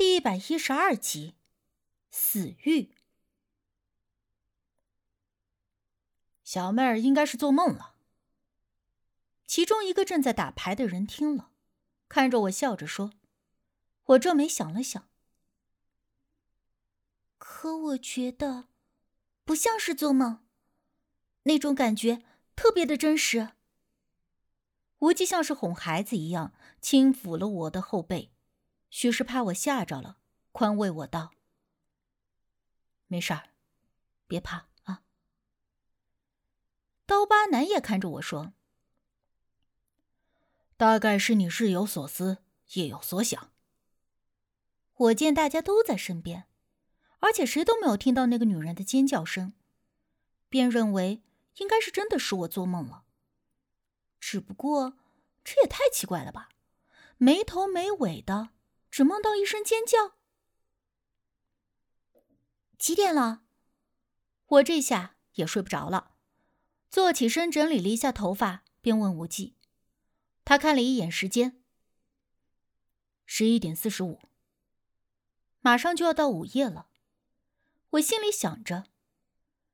第一百一十二集，死狱。小妹儿应该是做梦了。其中一个正在打牌的人听了，看着我笑着说：“我皱眉想了想，可我觉得不像是做梦，那种感觉特别的真实。”无忌像是哄孩子一样轻抚了我的后背。许是怕我吓着了，宽慰我道：“没事儿，别怕啊。”刀疤男也看着我说：“大概是你日有所思，夜有所想。”我见大家都在身边，而且谁都没有听到那个女人的尖叫声，便认为应该是真的是我做梦了。只不过这也太奇怪了吧，没头没尾的。只梦到一声尖叫。几点了？我这下也睡不着了，坐起身整理了一下头发，便问无忌。他看了一眼时间，十一点四十五，马上就要到午夜了。我心里想着，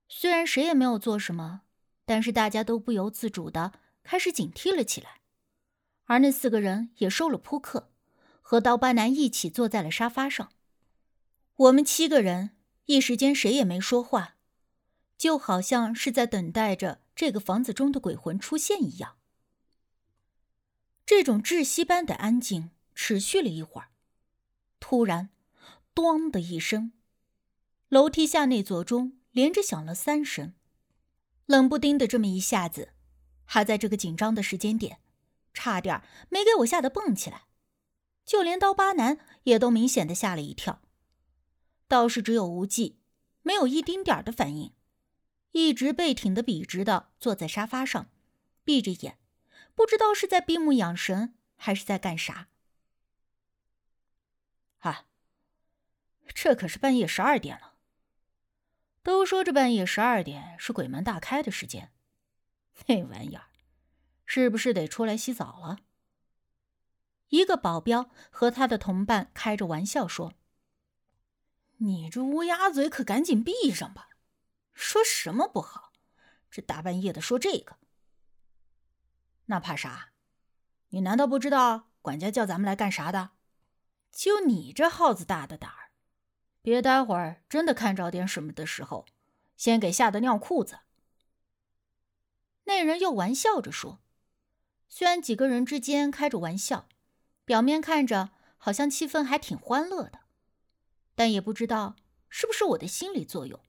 虽然谁也没有做什么，但是大家都不由自主的开始警惕了起来，而那四个人也收了扑克。和刀疤男一起坐在了沙发上，我们七个人一时间谁也没说话，就好像是在等待着这个房子中的鬼魂出现一样。这种窒息般的安静持续了一会儿，突然，咚的一声，楼梯下那座钟连着响了三声，冷不丁的这么一下子，还在这个紧张的时间点，差点没给我吓得蹦起来。就连刀疤男也都明显的吓了一跳，倒是只有无忌没有一丁点的反应，一直背挺的笔直的坐在沙发上，闭着眼，不知道是在闭目养神还是在干啥。啊，这可是半夜十二点了。都说这半夜十二点是鬼门大开的时间，那玩意儿是不是得出来洗澡了？一个保镖和他的同伴开着玩笑说：“你这乌鸦嘴可赶紧闭上吧！说什么不好？这大半夜的说这个，那怕啥？你难道不知道管家叫咱们来干啥的？就你这耗子大的胆儿，别待会儿真的看着点什么的时候，先给吓得尿裤子。”那人又玩笑着说：“虽然几个人之间开着玩笑。”表面看着好像气氛还挺欢乐的，但也不知道是不是我的心理作用，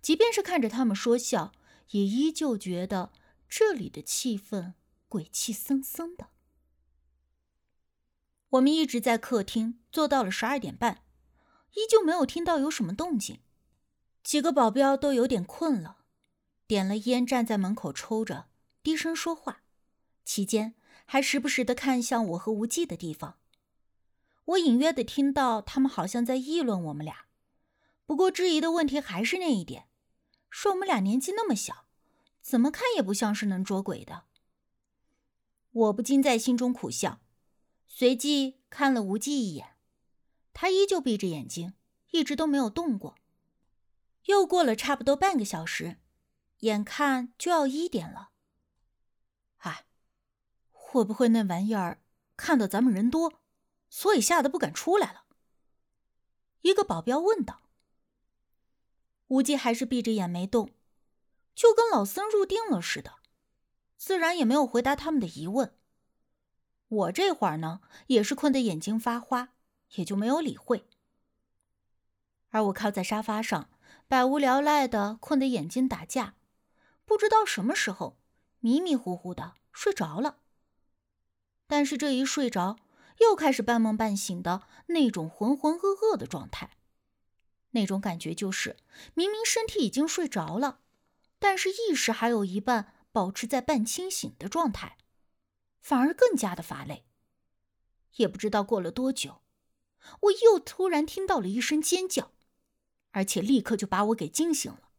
即便是看着他们说笑，也依旧觉得这里的气氛鬼气森森的。我们一直在客厅坐到了十二点半，依旧没有听到有什么动静。几个保镖都有点困了，点了烟，站在门口抽着，低声说话，期间。还时不时的看向我和无忌的地方，我隐约的听到他们好像在议论我们俩。不过质疑的问题还是那一点，说我们俩年纪那么小，怎么看也不像是能捉鬼的。我不禁在心中苦笑，随即看了无忌一眼，他依旧闭着眼睛，一直都没有动过。又过了差不多半个小时，眼看就要一点了。会不会那玩意儿看到咱们人多，所以吓得不敢出来了？一个保镖问道。无忌还是闭着眼没动，就跟老僧入定了似的，自然也没有回答他们的疑问。我这会儿呢，也是困得眼睛发花，也就没有理会。而我靠在沙发上，百无聊赖的困得眼睛打架，不知道什么时候迷迷糊糊的睡着了。但是这一睡着，又开始半梦半醒的那种浑浑噩噩的状态，那种感觉就是明明身体已经睡着了，但是意识还有一半保持在半清醒的状态，反而更加的乏累。也不知道过了多久，我又突然听到了一声尖叫，而且立刻就把我给惊醒了。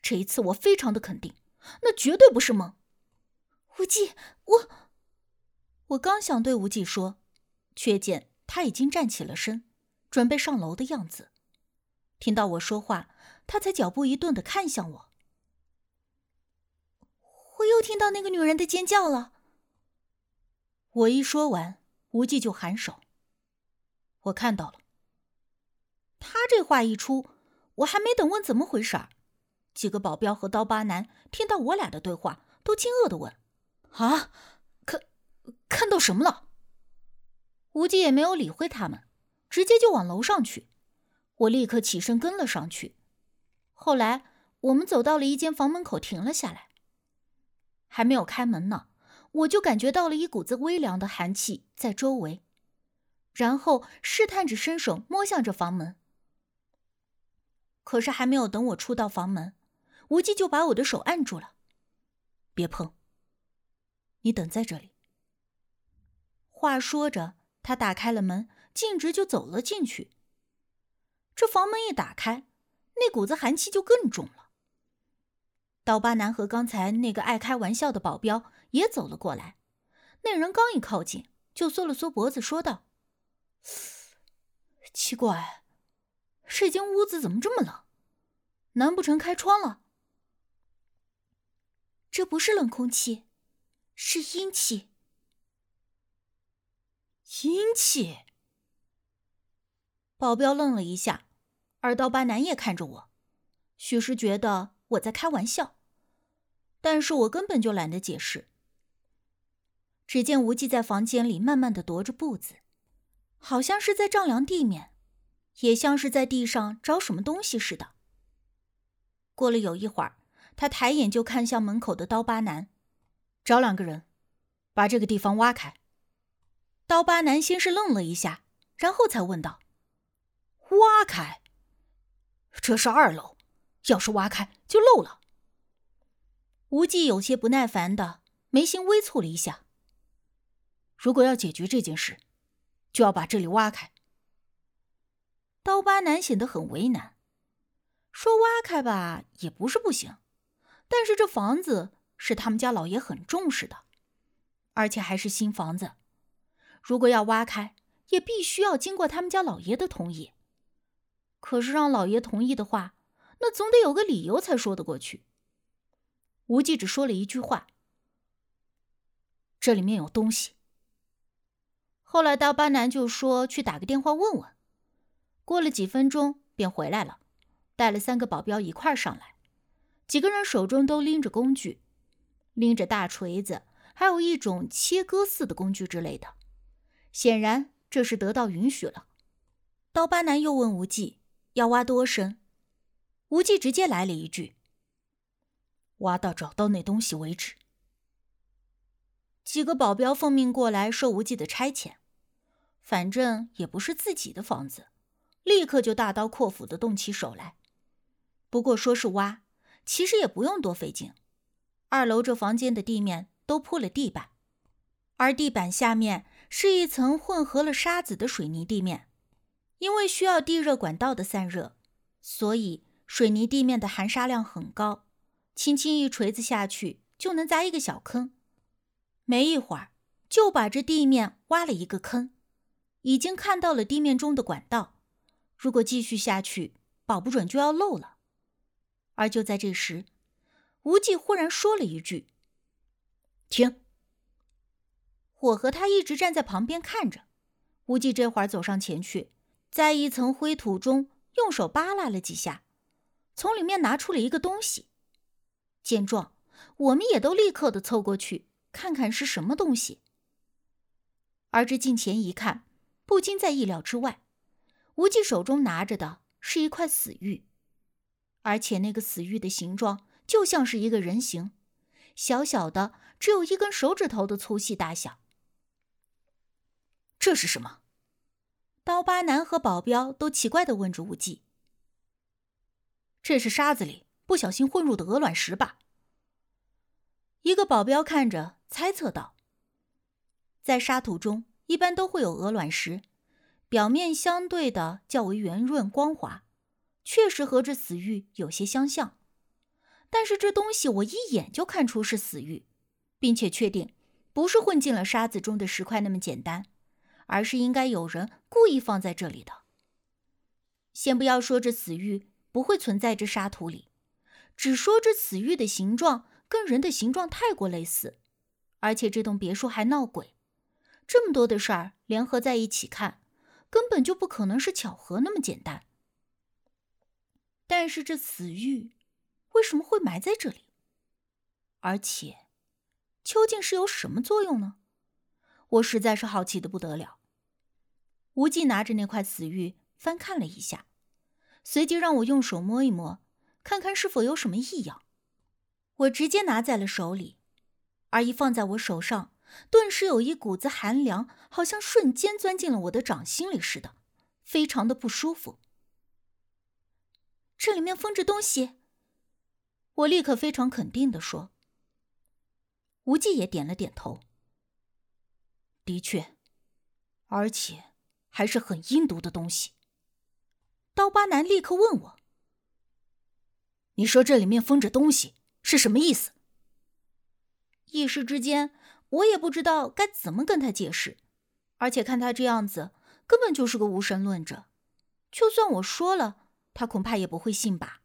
这一次我非常的肯定，那绝对不是梦。无忌，我。我刚想对无忌说，却见他已经站起了身，准备上楼的样子。听到我说话，他才脚步一顿的看向我。我又听到那个女人的尖叫了。我一说完，无忌就颔首。我看到了。他这话一出，我还没等问怎么回事儿，几个保镖和刀疤男听到我俩的对话，都惊愕的问：“啊，看到什么了？”无忌也没有理会他们，直接就往楼上去。我立刻起身跟了上去。后来我们走到了一间房门口，停了下来。还没有开门呢，我就感觉到了一股子微凉的寒气在周围，然后试探着伸手摸向这房门。可是还没有等我出到房门，无忌就把我的手按住了，“别碰，你等在这里。”话说着，他打开了门，径直就走了进去。这房门一打开，那股子寒气就更重了。刀疤男和刚才那个爱开玩笑的保镖也走了过来，那人刚一靠近，就缩了缩脖子，说道：“奇怪。”这间屋子怎么这么冷？难不成开窗了？这不是冷空气，是阴气。阴气。保镖愣了一下，二刀疤男也看着我，许是觉得我在开玩笑，但是我根本就懒得解释。只见无忌在房间里慢慢的踱着步子，好像是在丈量地面。也像是在地上找什么东西似的。过了有一会儿，他抬眼就看向门口的刀疤男，找两个人，把这个地方挖开。刀疤男先是愣了一下，然后才问道：“挖开？这是二楼，要是挖开就漏了。”无忌有些不耐烦的眉心微蹙了一下。如果要解决这件事，就要把这里挖开。刀疤男显得很为难，说：“挖开吧，也不是不行，但是这房子是他们家老爷很重视的，而且还是新房子，如果要挖开，也必须要经过他们家老爷的同意。可是让老爷同意的话，那总得有个理由才说得过去。”无忌只说了一句话：“这里面有东西。”后来刀疤男就说：“去打个电话问问。”过了几分钟，便回来了，带了三个保镖一块上来。几个人手中都拎着工具，拎着大锤子，还有一种切割似的工具之类的。显然这是得到允许了。刀疤男又问无忌要挖多深，无忌直接来了一句：“挖到找到那东西为止。”几个保镖奉命过来受无忌的差遣，反正也不是自己的房子。立刻就大刀阔斧的动起手来。不过说是挖，其实也不用多费劲。二楼这房间的地面都铺了地板，而地板下面是一层混合了沙子的水泥地面。因为需要地热管道的散热，所以水泥地面的含沙量很高。轻轻一锤子下去，就能砸一个小坑。没一会儿，就把这地面挖了一个坑，已经看到了地面中的管道。如果继续下去，保不准就要漏了。而就在这时，无忌忽然说了一句：“停！”我和他一直站在旁边看着。无忌这会儿走上前去，在一层灰土中用手扒拉了几下，从里面拿出了一个东西。见状，我们也都立刻的凑过去看看是什么东西。而这近前一看，不禁在意料之外。无忌手中拿着的是一块死玉，而且那个死玉的形状就像是一个人形，小小的，只有一根手指头的粗细大小。这是什么？刀疤男和保镖都奇怪的问着无忌：“这是沙子里不小心混入的鹅卵石吧？”一个保镖看着猜测道：“在沙土中一般都会有鹅卵石。”表面相对的较为圆润光滑，确实和这死玉有些相像。但是这东西我一眼就看出是死玉，并且确定不是混进了沙子中的石块那么简单，而是应该有人故意放在这里的。先不要说这死玉不会存在这沙土里，只说这死玉的形状跟人的形状太过类似，而且这栋别墅还闹鬼，这么多的事儿联合在一起看，根本就不可能是巧合那么简单。但是这死玉为什么会埋在这里？而且究竟是有什么作用呢？我实在是好奇的不得了。无忌拿着那块死玉翻看了一下，随即让我用手摸一摸，看看是否有什么异样。我直接拿在了手里，而一放在我手上，顿时有一股子寒凉，好像瞬间钻进了我的掌心里似的，非常的不舒服。这里面封着东西。我立刻非常肯定的说。无忌也点了点头。的确，而且。还是很阴毒的东西。刀疤男立刻问我：“你说这里面封着东西是什么意思？”一时之间，我也不知道该怎么跟他解释。而且看他这样子，根本就是个无神论者。就算我说了，他恐怕也不会信吧。